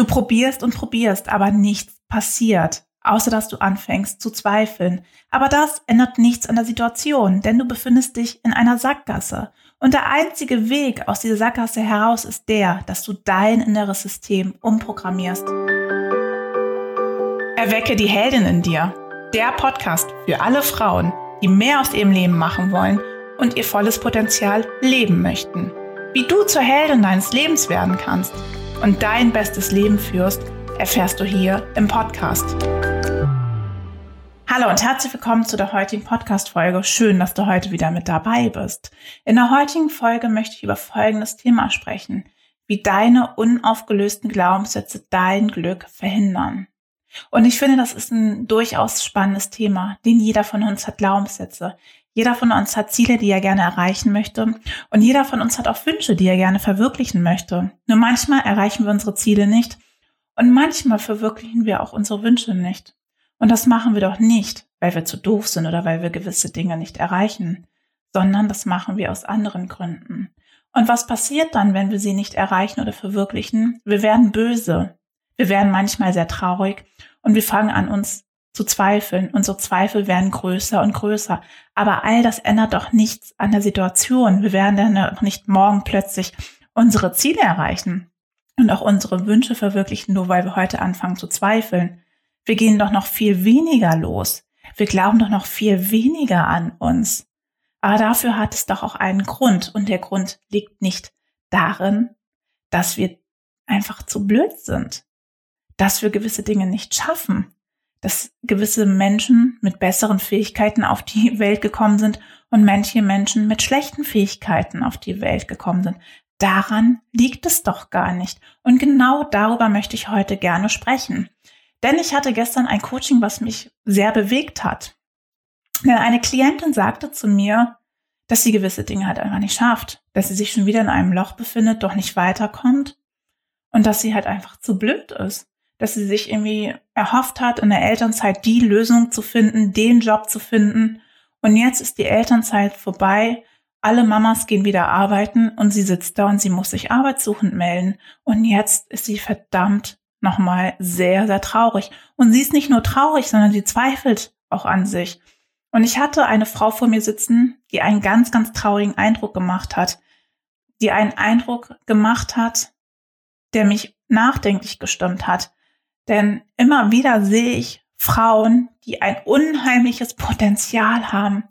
Du probierst und probierst, aber nichts passiert, außer dass du anfängst zu zweifeln. Aber das ändert nichts an der Situation, denn du befindest dich in einer Sackgasse. Und der einzige Weg aus dieser Sackgasse heraus ist der, dass du dein inneres System umprogrammierst. Erwecke die Heldin in dir. Der Podcast für alle Frauen, die mehr aus ihrem Leben machen wollen und ihr volles Potenzial leben möchten. Wie du zur Heldin deines Lebens werden kannst und dein bestes Leben führst, erfährst du hier im Podcast. Hallo und herzlich willkommen zu der heutigen Podcast-Folge. Schön, dass du heute wieder mit dabei bist. In der heutigen Folge möchte ich über folgendes Thema sprechen, wie deine unaufgelösten Glaubenssätze dein Glück verhindern. Und ich finde, das ist ein durchaus spannendes Thema, denn jeder von uns hat Glaubenssätze. Jeder von uns hat Ziele, die er gerne erreichen möchte. Und jeder von uns hat auch Wünsche, die er gerne verwirklichen möchte. Nur manchmal erreichen wir unsere Ziele nicht. Und manchmal verwirklichen wir auch unsere Wünsche nicht. Und das machen wir doch nicht, weil wir zu doof sind oder weil wir gewisse Dinge nicht erreichen, sondern das machen wir aus anderen Gründen. Und was passiert dann, wenn wir sie nicht erreichen oder verwirklichen? Wir werden böse. Wir werden manchmal sehr traurig und wir fangen an, uns zu zweifeln. Unsere Zweifel werden größer und größer. Aber all das ändert doch nichts an der Situation. Wir werden dann auch nicht morgen plötzlich unsere Ziele erreichen und auch unsere Wünsche verwirklichen, nur weil wir heute anfangen zu zweifeln. Wir gehen doch noch viel weniger los. Wir glauben doch noch viel weniger an uns. Aber dafür hat es doch auch einen Grund. Und der Grund liegt nicht darin, dass wir einfach zu blöd sind, dass wir gewisse Dinge nicht schaffen, dass gewisse Menschen mit besseren Fähigkeiten auf die Welt gekommen sind und manche Menschen mit schlechten Fähigkeiten auf die Welt gekommen sind. Daran liegt es doch gar nicht. Und genau darüber möchte ich heute gerne sprechen. Denn ich hatte gestern ein Coaching, was mich sehr bewegt hat. Denn eine Klientin sagte zu mir, dass sie gewisse Dinge halt einfach nicht schafft, dass sie sich schon wieder in einem Loch befindet, doch nicht weiterkommt und dass sie halt einfach zu blöd ist dass sie sich irgendwie erhofft hat, in der Elternzeit die Lösung zu finden, den Job zu finden. Und jetzt ist die Elternzeit vorbei. Alle Mamas gehen wieder arbeiten und sie sitzt da und sie muss sich arbeitssuchend melden. Und jetzt ist sie verdammt nochmal sehr, sehr traurig. Und sie ist nicht nur traurig, sondern sie zweifelt auch an sich. Und ich hatte eine Frau vor mir sitzen, die einen ganz, ganz traurigen Eindruck gemacht hat, die einen Eindruck gemacht hat, der mich nachdenklich gestimmt hat. Denn immer wieder sehe ich Frauen, die ein unheimliches Potenzial haben,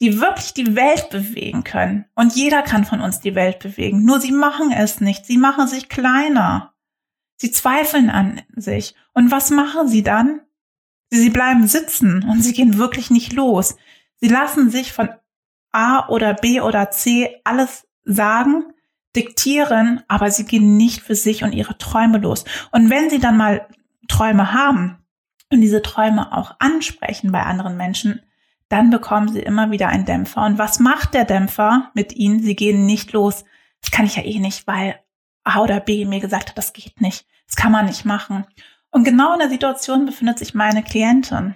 die wirklich die Welt bewegen können. Und jeder kann von uns die Welt bewegen. Nur sie machen es nicht. Sie machen sich kleiner. Sie zweifeln an sich. Und was machen sie dann? Sie bleiben sitzen und sie gehen wirklich nicht los. Sie lassen sich von A oder B oder C alles sagen, diktieren, aber sie gehen nicht für sich und ihre Träume los. Und wenn sie dann mal Träume haben und diese Träume auch ansprechen bei anderen Menschen, dann bekommen sie immer wieder einen Dämpfer. Und was macht der Dämpfer mit ihnen? Sie gehen nicht los. Das kann ich ja eh nicht, weil A oder B mir gesagt hat, das geht nicht. Das kann man nicht machen. Und genau in der Situation befindet sich meine Klientin.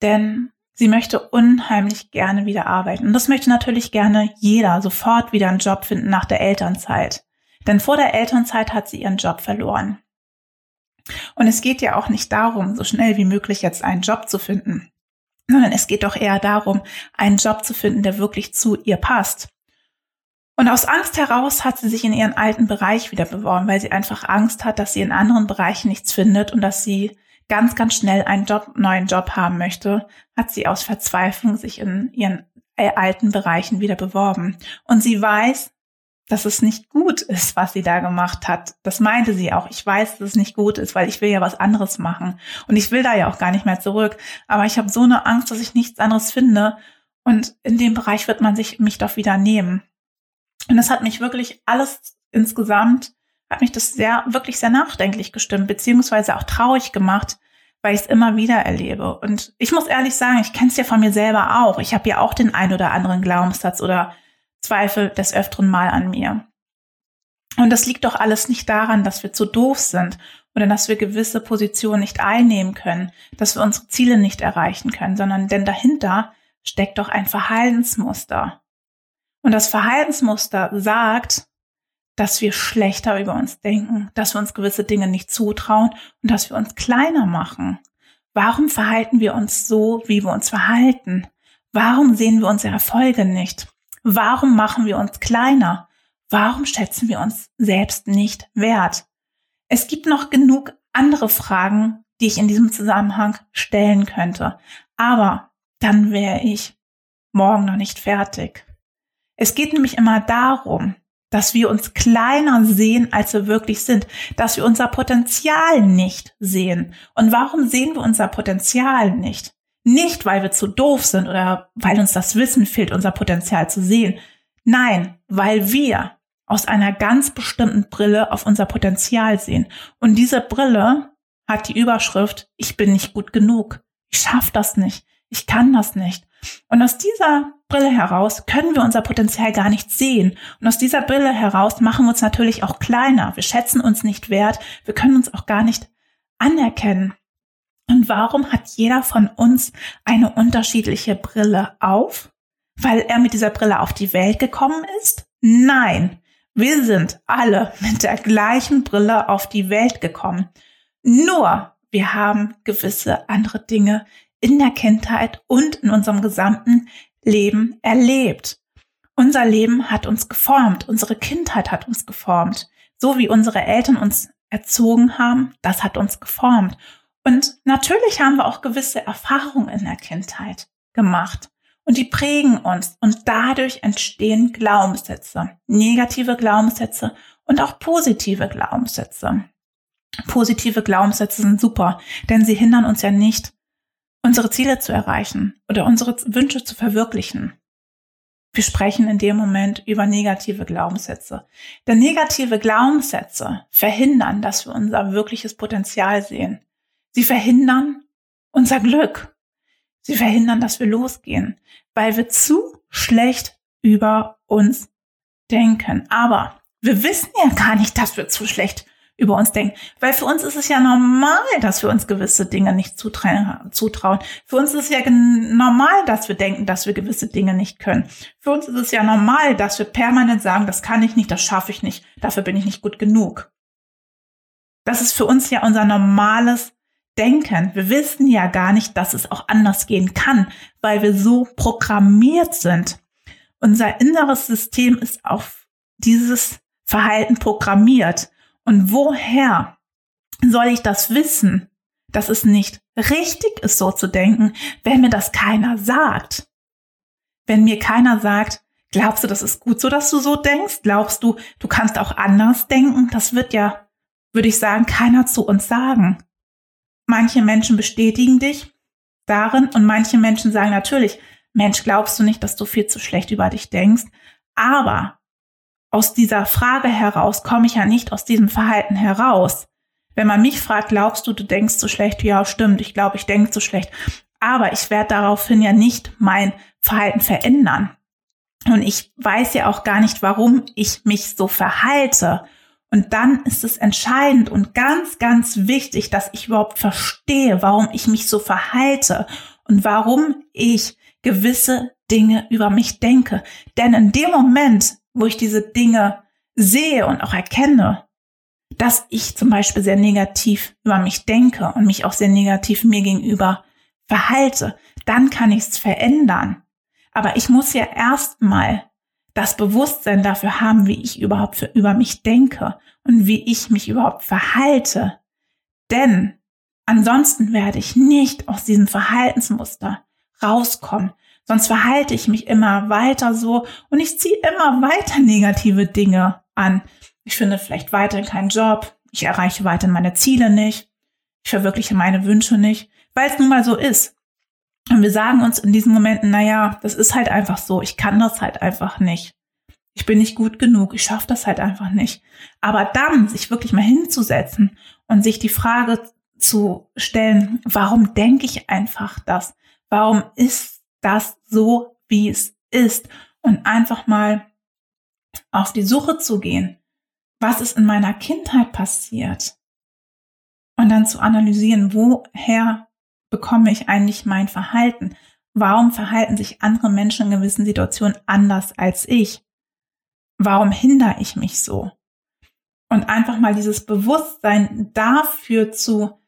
Denn sie möchte unheimlich gerne wieder arbeiten. Und das möchte natürlich gerne jeder sofort wieder einen Job finden nach der Elternzeit. Denn vor der Elternzeit hat sie ihren Job verloren. Und es geht ja auch nicht darum, so schnell wie möglich jetzt einen Job zu finden, sondern es geht doch eher darum, einen Job zu finden, der wirklich zu ihr passt. Und aus Angst heraus hat sie sich in ihren alten Bereich wieder beworben, weil sie einfach Angst hat, dass sie in anderen Bereichen nichts findet und dass sie ganz, ganz schnell einen Job, neuen Job haben möchte, hat sie aus Verzweiflung sich in ihren alten Bereichen wieder beworben. Und sie weiß, dass es nicht gut ist, was sie da gemacht hat. Das meinte sie auch. Ich weiß, dass es nicht gut ist, weil ich will ja was anderes machen. Und ich will da ja auch gar nicht mehr zurück. Aber ich habe so eine Angst, dass ich nichts anderes finde. Und in dem Bereich wird man sich mich doch wieder nehmen. Und das hat mich wirklich alles insgesamt, hat mich das sehr, wirklich sehr nachdenklich gestimmt, beziehungsweise auch traurig gemacht, weil ich es immer wieder erlebe. Und ich muss ehrlich sagen, ich kenne es ja von mir selber auch. Ich habe ja auch den ein oder anderen Glaubenssatz oder Zweifel des öfteren Mal an mir. Und das liegt doch alles nicht daran, dass wir zu doof sind oder dass wir gewisse Positionen nicht einnehmen können, dass wir unsere Ziele nicht erreichen können, sondern denn dahinter steckt doch ein Verhaltensmuster. Und das Verhaltensmuster sagt, dass wir schlechter über uns denken, dass wir uns gewisse Dinge nicht zutrauen und dass wir uns kleiner machen? Warum verhalten wir uns so, wie wir uns verhalten? Warum sehen wir unsere Erfolge nicht? Warum machen wir uns kleiner? Warum schätzen wir uns selbst nicht wert? Es gibt noch genug andere Fragen, die ich in diesem Zusammenhang stellen könnte. Aber dann wäre ich morgen noch nicht fertig. Es geht nämlich immer darum, dass wir uns kleiner sehen, als wir wirklich sind, dass wir unser Potenzial nicht sehen. Und warum sehen wir unser Potenzial nicht? Nicht, weil wir zu doof sind oder weil uns das Wissen fehlt, unser Potenzial zu sehen. Nein, weil wir aus einer ganz bestimmten Brille auf unser Potenzial sehen. Und diese Brille hat die Überschrift, ich bin nicht gut genug. Ich schaffe das nicht. Ich kann das nicht. Und aus dieser Brille heraus können wir unser Potenzial gar nicht sehen. Und aus dieser Brille heraus machen wir uns natürlich auch kleiner. Wir schätzen uns nicht wert. Wir können uns auch gar nicht anerkennen. Und warum hat jeder von uns eine unterschiedliche Brille auf? Weil er mit dieser Brille auf die Welt gekommen ist? Nein, wir sind alle mit der gleichen Brille auf die Welt gekommen. Nur wir haben gewisse andere Dinge in der Kindheit und in unserem gesamten Leben erlebt. Unser Leben hat uns geformt, unsere Kindheit hat uns geformt. So wie unsere Eltern uns erzogen haben, das hat uns geformt. Und natürlich haben wir auch gewisse Erfahrungen in der Kindheit gemacht. Und die prägen uns. Und dadurch entstehen Glaubenssätze. Negative Glaubenssätze und auch positive Glaubenssätze. Positive Glaubenssätze sind super, denn sie hindern uns ja nicht, unsere Ziele zu erreichen oder unsere Wünsche zu verwirklichen. Wir sprechen in dem Moment über negative Glaubenssätze. Denn negative Glaubenssätze verhindern, dass wir unser wirkliches Potenzial sehen. Sie verhindern unser Glück. Sie verhindern, dass wir losgehen, weil wir zu schlecht über uns denken. Aber wir wissen ja gar nicht, dass wir zu schlecht über uns denken. Weil für uns ist es ja normal, dass wir uns gewisse Dinge nicht zutrauen. Für uns ist es ja normal, dass wir denken, dass wir gewisse Dinge nicht können. Für uns ist es ja normal, dass wir permanent sagen, das kann ich nicht, das schaffe ich nicht, dafür bin ich nicht gut genug. Das ist für uns ja unser normales Denken. Wir wissen ja gar nicht, dass es auch anders gehen kann, weil wir so programmiert sind. Unser inneres System ist auf dieses Verhalten programmiert. Und woher soll ich das wissen, dass es nicht richtig ist, so zu denken, wenn mir das keiner sagt? Wenn mir keiner sagt, glaubst du, das ist gut so, dass du so denkst? Glaubst du, du kannst auch anders denken? Das wird ja, würde ich sagen, keiner zu uns sagen. Manche Menschen bestätigen dich darin und manche Menschen sagen natürlich, Mensch, glaubst du nicht, dass du viel zu schlecht über dich denkst? Aber aus dieser Frage heraus komme ich ja nicht aus diesem Verhalten heraus. Wenn man mich fragt, glaubst du, du denkst so schlecht? Ja, stimmt, ich glaube, ich denke so schlecht. Aber ich werde daraufhin ja nicht mein Verhalten verändern. Und ich weiß ja auch gar nicht, warum ich mich so verhalte. Und dann ist es entscheidend und ganz, ganz wichtig, dass ich überhaupt verstehe, warum ich mich so verhalte und warum ich gewisse Dinge über mich denke. Denn in dem Moment, wo ich diese Dinge sehe und auch erkenne, dass ich zum Beispiel sehr negativ über mich denke und mich auch sehr negativ mir gegenüber verhalte, dann kann ich es verändern. Aber ich muss ja erstmal das Bewusstsein dafür haben, wie ich überhaupt für, über mich denke und wie ich mich überhaupt verhalte. Denn ansonsten werde ich nicht aus diesem Verhaltensmuster rauskommen. Sonst verhalte ich mich immer weiter so und ich ziehe immer weiter negative Dinge an. Ich finde vielleicht weiterhin keinen Job. Ich erreiche weiterhin meine Ziele nicht. Ich verwirkliche meine Wünsche nicht, weil es nun mal so ist. Und wir sagen uns in diesen Momenten, naja, das ist halt einfach so. Ich kann das halt einfach nicht. Ich bin nicht gut genug. Ich schaffe das halt einfach nicht. Aber dann sich wirklich mal hinzusetzen und sich die Frage zu stellen, warum denke ich einfach das? Warum ist das so, wie es ist und einfach mal auf die Suche zu gehen, was ist in meiner Kindheit passiert und dann zu analysieren, woher bekomme ich eigentlich mein Verhalten? Warum verhalten sich andere Menschen in gewissen Situationen anders als ich? Warum hindere ich mich so? Und einfach mal dieses Bewusstsein dafür zu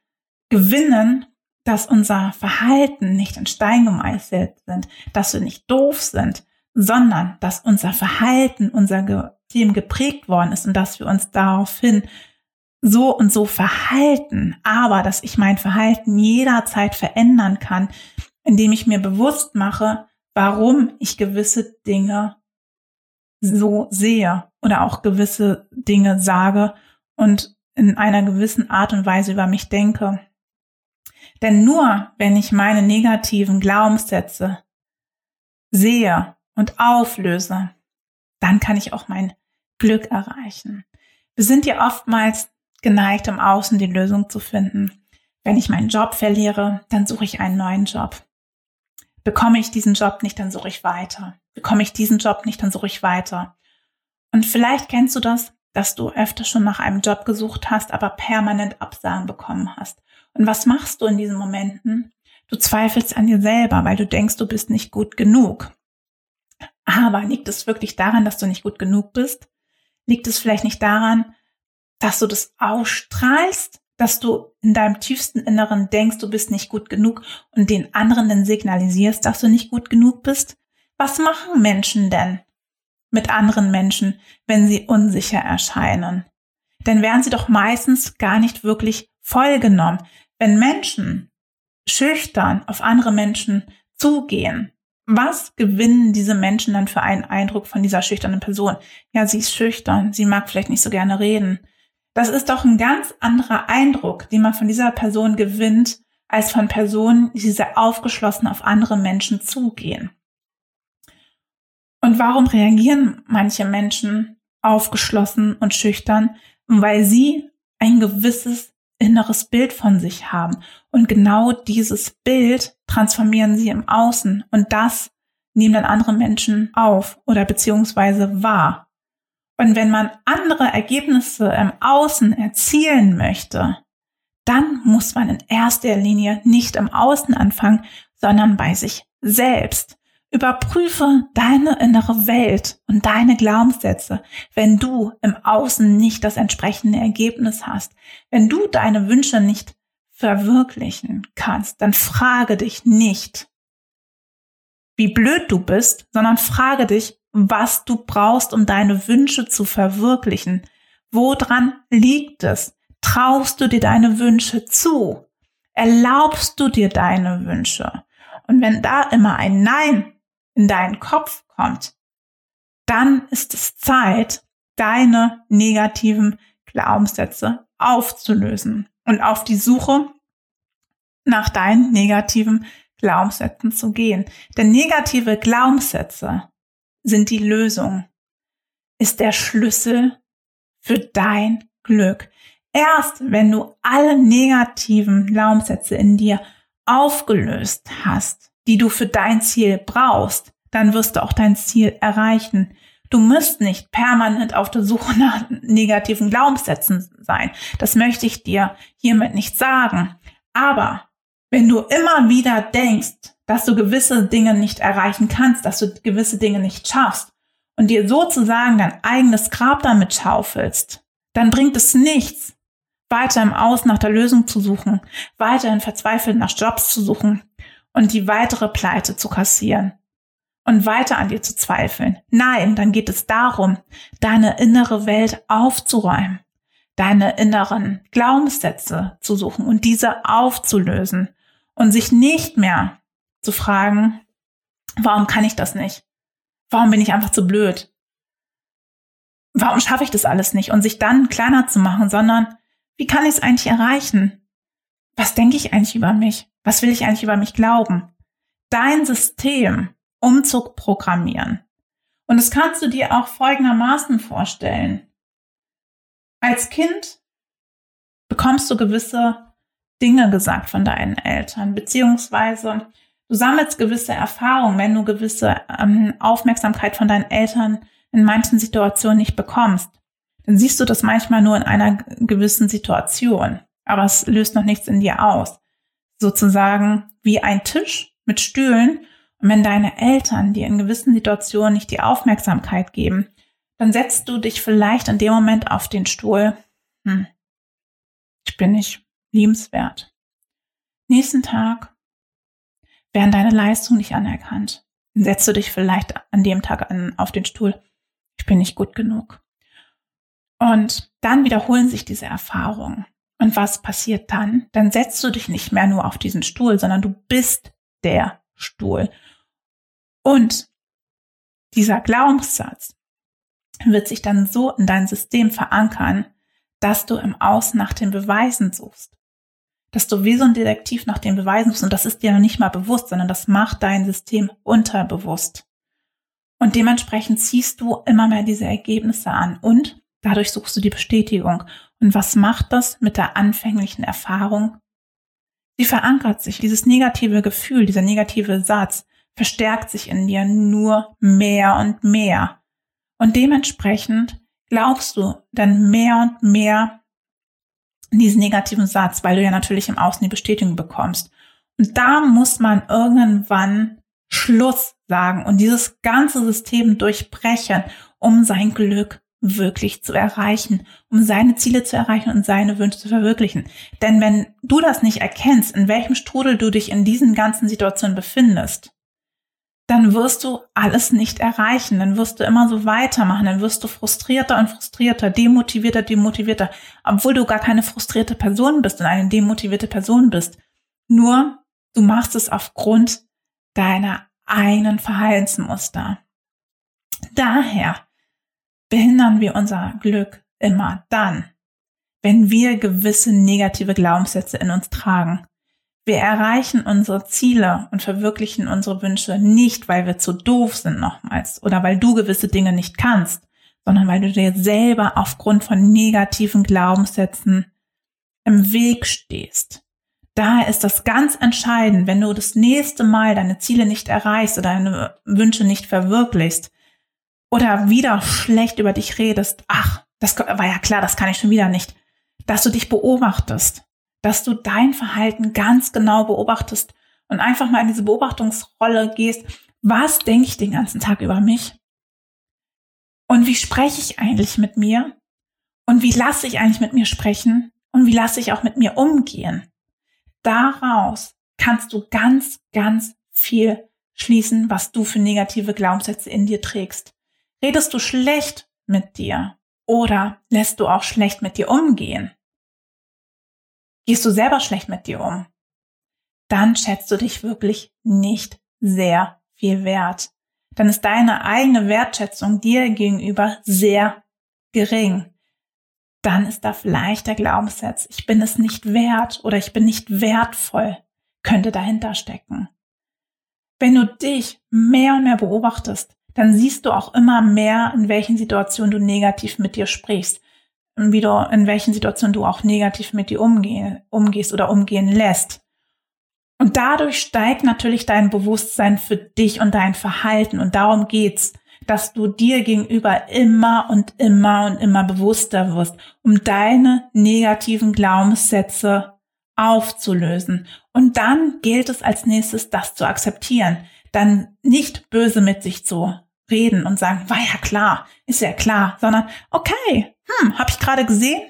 gewinnen, dass unser Verhalten nicht in Stein gemeißelt sind, dass wir nicht doof sind, sondern dass unser Verhalten, unser Team geprägt worden ist und dass wir uns daraufhin so und so verhalten, aber dass ich mein Verhalten jederzeit verändern kann, indem ich mir bewusst mache, warum ich gewisse Dinge so sehe oder auch gewisse Dinge sage und in einer gewissen Art und Weise über mich denke. Denn nur wenn ich meine negativen Glaubenssätze sehe und auflöse, dann kann ich auch mein Glück erreichen. Wir sind ja oftmals geneigt, im Außen die Lösung zu finden. Wenn ich meinen Job verliere, dann suche ich einen neuen Job. Bekomme ich diesen Job nicht, dann suche ich weiter. Bekomme ich diesen Job nicht, dann suche ich weiter. Und vielleicht kennst du das, dass du öfter schon nach einem Job gesucht hast, aber permanent Absagen bekommen hast. Und was machst du in diesen Momenten? Du zweifelst an dir selber, weil du denkst, du bist nicht gut genug. Aber liegt es wirklich daran, dass du nicht gut genug bist? Liegt es vielleicht nicht daran, dass du das ausstrahlst, dass du in deinem tiefsten Inneren denkst, du bist nicht gut genug und den anderen dann signalisierst, dass du nicht gut genug bist? Was machen Menschen denn mit anderen Menschen, wenn sie unsicher erscheinen? Denn werden sie doch meistens gar nicht wirklich vollgenommen. Wenn Menschen schüchtern auf andere Menschen zugehen, was gewinnen diese Menschen dann für einen Eindruck von dieser schüchternen Person? Ja, sie ist schüchtern, sie mag vielleicht nicht so gerne reden. Das ist doch ein ganz anderer Eindruck, den man von dieser Person gewinnt, als von Personen, die sehr aufgeschlossen auf andere Menschen zugehen. Und warum reagieren manche Menschen aufgeschlossen und schüchtern? Weil sie ein gewisses inneres Bild von sich haben. Und genau dieses Bild transformieren sie im Außen und das nehmen dann andere Menschen auf oder beziehungsweise wahr. Und wenn man andere Ergebnisse im Außen erzielen möchte, dann muss man in erster Linie nicht im Außen anfangen, sondern bei sich selbst. Überprüfe deine innere Welt und deine Glaubenssätze, wenn du im Außen nicht das entsprechende Ergebnis hast. Wenn du deine Wünsche nicht verwirklichen kannst, dann frage dich nicht, wie blöd du bist, sondern frage dich, was du brauchst, um deine Wünsche zu verwirklichen. Woran liegt es? Traust du dir deine Wünsche zu? Erlaubst du dir deine Wünsche? Und wenn da immer ein Nein in deinen Kopf kommt, dann ist es Zeit, deine negativen Glaubenssätze aufzulösen und auf die Suche nach deinen negativen Glaubenssätzen zu gehen. Denn negative Glaubenssätze sind die Lösung, ist der Schlüssel für dein Glück. Erst wenn du alle negativen Glaubenssätze in dir aufgelöst hast, die du für dein Ziel brauchst, dann wirst du auch dein Ziel erreichen. Du musst nicht permanent auf der Suche nach negativen Glaubenssätzen sein. Das möchte ich dir hiermit nicht sagen. Aber wenn du immer wieder denkst, dass du gewisse Dinge nicht erreichen kannst, dass du gewisse Dinge nicht schaffst und dir sozusagen dein eigenes Grab damit schaufelst, dann bringt es nichts, weiter im Aus nach der Lösung zu suchen, weiterhin verzweifelt nach Jobs zu suchen, und die weitere Pleite zu kassieren und weiter an dir zu zweifeln. Nein, dann geht es darum, deine innere Welt aufzuräumen, deine inneren Glaubenssätze zu suchen und diese aufzulösen und sich nicht mehr zu fragen, warum kann ich das nicht? Warum bin ich einfach zu blöd? Warum schaffe ich das alles nicht? Und sich dann kleiner zu machen, sondern wie kann ich es eigentlich erreichen? Was denke ich eigentlich über mich? Was will ich eigentlich über mich glauben? Dein System umzuprogrammieren. Und das kannst du dir auch folgendermaßen vorstellen. Als Kind bekommst du gewisse Dinge gesagt von deinen Eltern, beziehungsweise du sammelst gewisse Erfahrungen, wenn du gewisse ähm, Aufmerksamkeit von deinen Eltern in manchen Situationen nicht bekommst. Dann siehst du das manchmal nur in einer gewissen Situation, aber es löst noch nichts in dir aus sozusagen wie ein Tisch mit Stühlen. Und wenn deine Eltern dir in gewissen Situationen nicht die Aufmerksamkeit geben, dann setzt du dich vielleicht in dem Moment auf den Stuhl. Hm, ich bin nicht liebenswert. Nächsten Tag werden deine Leistungen nicht anerkannt. Dann setzt du dich vielleicht an dem Tag an, auf den Stuhl. Ich bin nicht gut genug. Und dann wiederholen sich diese Erfahrungen. Und was passiert dann? Dann setzt du dich nicht mehr nur auf diesen Stuhl, sondern du bist der Stuhl. Und dieser Glaubenssatz wird sich dann so in dein System verankern, dass du im Außen nach den Beweisen suchst. Dass du wie so ein Detektiv nach den Beweisen suchst und das ist dir noch nicht mal bewusst, sondern das macht dein System unterbewusst. Und dementsprechend ziehst du immer mehr diese Ergebnisse an und dadurch suchst du die Bestätigung. Und was macht das mit der anfänglichen Erfahrung? Sie verankert sich. Dieses negative Gefühl, dieser negative Satz verstärkt sich in dir nur mehr und mehr. Und dementsprechend glaubst du dann mehr und mehr diesen negativen Satz, weil du ja natürlich im Außen die Bestätigung bekommst. Und da muss man irgendwann Schluss sagen und dieses ganze System durchbrechen, um sein Glück wirklich zu erreichen, um seine Ziele zu erreichen und seine Wünsche zu verwirklichen. Denn wenn du das nicht erkennst, in welchem Strudel du dich in diesen ganzen Situationen befindest, dann wirst du alles nicht erreichen, dann wirst du immer so weitermachen, dann wirst du frustrierter und frustrierter, demotivierter, demotivierter, obwohl du gar keine frustrierte Person bist und eine demotivierte Person bist. Nur du machst es aufgrund deiner eigenen Verhaltensmuster. Daher behindern wir unser Glück immer dann, wenn wir gewisse negative Glaubenssätze in uns tragen. Wir erreichen unsere Ziele und verwirklichen unsere Wünsche nicht, weil wir zu doof sind nochmals oder weil du gewisse Dinge nicht kannst, sondern weil du dir selber aufgrund von negativen Glaubenssätzen im Weg stehst. Daher ist das ganz entscheidend, wenn du das nächste Mal deine Ziele nicht erreichst oder deine Wünsche nicht verwirklichst, oder wieder schlecht über dich redest, ach, das war ja klar, das kann ich schon wieder nicht, dass du dich beobachtest, dass du dein Verhalten ganz genau beobachtest und einfach mal in diese Beobachtungsrolle gehst, was denke ich den ganzen Tag über mich? Und wie spreche ich eigentlich mit mir? Und wie lasse ich eigentlich mit mir sprechen? Und wie lasse ich auch mit mir umgehen? Daraus kannst du ganz, ganz viel schließen, was du für negative Glaubenssätze in dir trägst. Redest du schlecht mit dir oder lässt du auch schlecht mit dir umgehen? Gehst du selber schlecht mit dir um? Dann schätzt du dich wirklich nicht sehr viel wert. Dann ist deine eigene Wertschätzung dir gegenüber sehr gering. Dann ist da vielleicht der Glaubenssatz, ich bin es nicht wert oder ich bin nicht wertvoll, könnte dahinter stecken. Wenn du dich mehr und mehr beobachtest, dann siehst du auch immer mehr, in welchen Situationen du negativ mit dir sprichst, wie du, in welchen Situationen du auch negativ mit dir umgeh, umgehst oder umgehen lässt. Und dadurch steigt natürlich dein Bewusstsein für dich und dein Verhalten. Und darum geht's, dass du dir gegenüber immer und immer und immer bewusster wirst, um deine negativen Glaubenssätze aufzulösen. Und dann gilt es als nächstes, das zu akzeptieren. Dann nicht böse mit sich zu reden und sagen, war ja klar, ist ja klar, sondern okay, hm, habe ich gerade gesehen,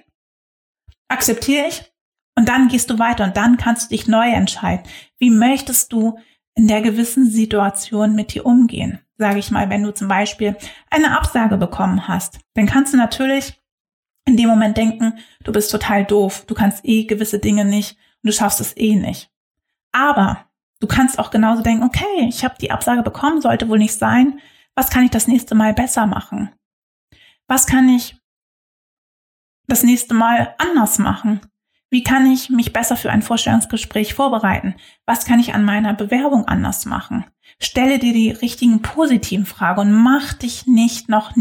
akzeptiere ich und dann gehst du weiter und dann kannst du dich neu entscheiden. Wie möchtest du in der gewissen Situation mit dir umgehen? Sage ich mal, wenn du zum Beispiel eine Absage bekommen hast, dann kannst du natürlich in dem Moment denken, du bist total doof, du kannst eh gewisse Dinge nicht und du schaffst es eh nicht. Aber du kannst auch genauso denken, okay, ich habe die Absage bekommen, sollte wohl nicht sein. Was kann ich das nächste Mal besser machen? Was kann ich das nächste Mal anders machen? Wie kann ich mich besser für ein Vorstellungsgespräch vorbereiten? Was kann ich an meiner Bewerbung anders machen? Stelle dir die richtigen positiven Fragen und mach dich nicht noch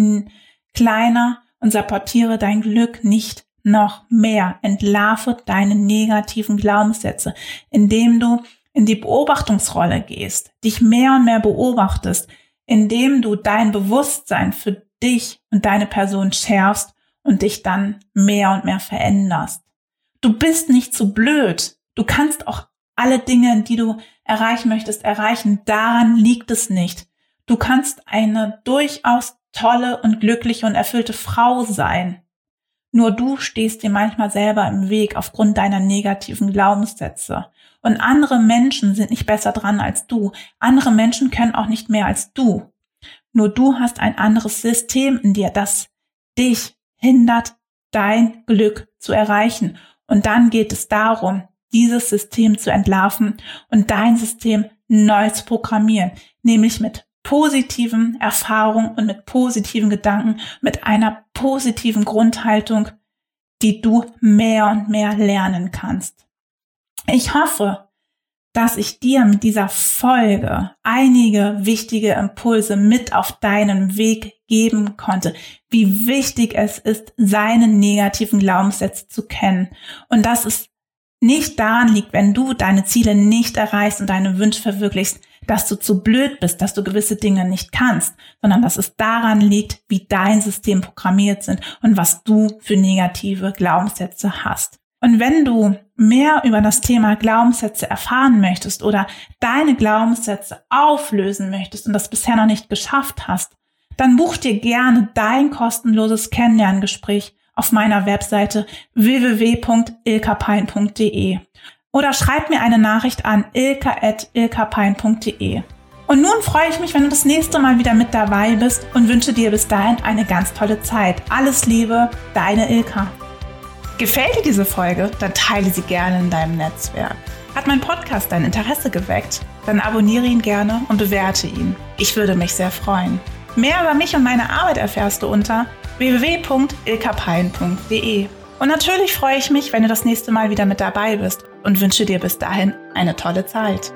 kleiner und sabotiere dein Glück nicht noch mehr. Entlarve deine negativen Glaubenssätze, indem du in die Beobachtungsrolle gehst, dich mehr und mehr beobachtest, indem du dein Bewusstsein für dich und deine Person schärfst und dich dann mehr und mehr veränderst. Du bist nicht zu blöd. Du kannst auch alle Dinge, die du erreichen möchtest, erreichen. Daran liegt es nicht. Du kannst eine durchaus tolle und glückliche und erfüllte Frau sein. Nur du stehst dir manchmal selber im Weg aufgrund deiner negativen Glaubenssätze. Und andere Menschen sind nicht besser dran als du. Andere Menschen können auch nicht mehr als du. Nur du hast ein anderes System in dir, das dich hindert, dein Glück zu erreichen. Und dann geht es darum, dieses System zu entlarven und dein System neu zu programmieren, nämlich mit positiven Erfahrungen und mit positiven Gedanken, mit einer positiven Grundhaltung, die du mehr und mehr lernen kannst. Ich hoffe, dass ich dir mit dieser Folge einige wichtige Impulse mit auf deinen Weg geben konnte, wie wichtig es ist, seine negativen Glaubenssätze zu kennen und dass es nicht daran liegt, wenn du deine Ziele nicht erreichst und deine Wünsche verwirklichst, dass du zu blöd bist, dass du gewisse Dinge nicht kannst, sondern dass es daran liegt, wie dein System programmiert sind und was du für negative Glaubenssätze hast. Und wenn du mehr über das Thema Glaubenssätze erfahren möchtest oder deine Glaubenssätze auflösen möchtest und das bisher noch nicht geschafft hast, dann buch dir gerne dein kostenloses Kennenlerngespräch auf meiner Webseite www.ilkapein.de oder schreib mir eine Nachricht an ilka.ilkapein.de. Und nun freue ich mich, wenn du das nächste Mal wieder mit dabei bist und wünsche dir bis dahin eine ganz tolle Zeit. Alles Liebe, deine Ilka. Gefällt dir diese Folge? Dann teile sie gerne in deinem Netzwerk. Hat mein Podcast dein Interesse geweckt? Dann abonniere ihn gerne und bewerte ihn. Ich würde mich sehr freuen. Mehr über mich und meine Arbeit erfährst du unter www.ilkapein.de. Und natürlich freue ich mich, wenn du das nächste Mal wieder mit dabei bist und wünsche dir bis dahin eine tolle Zeit.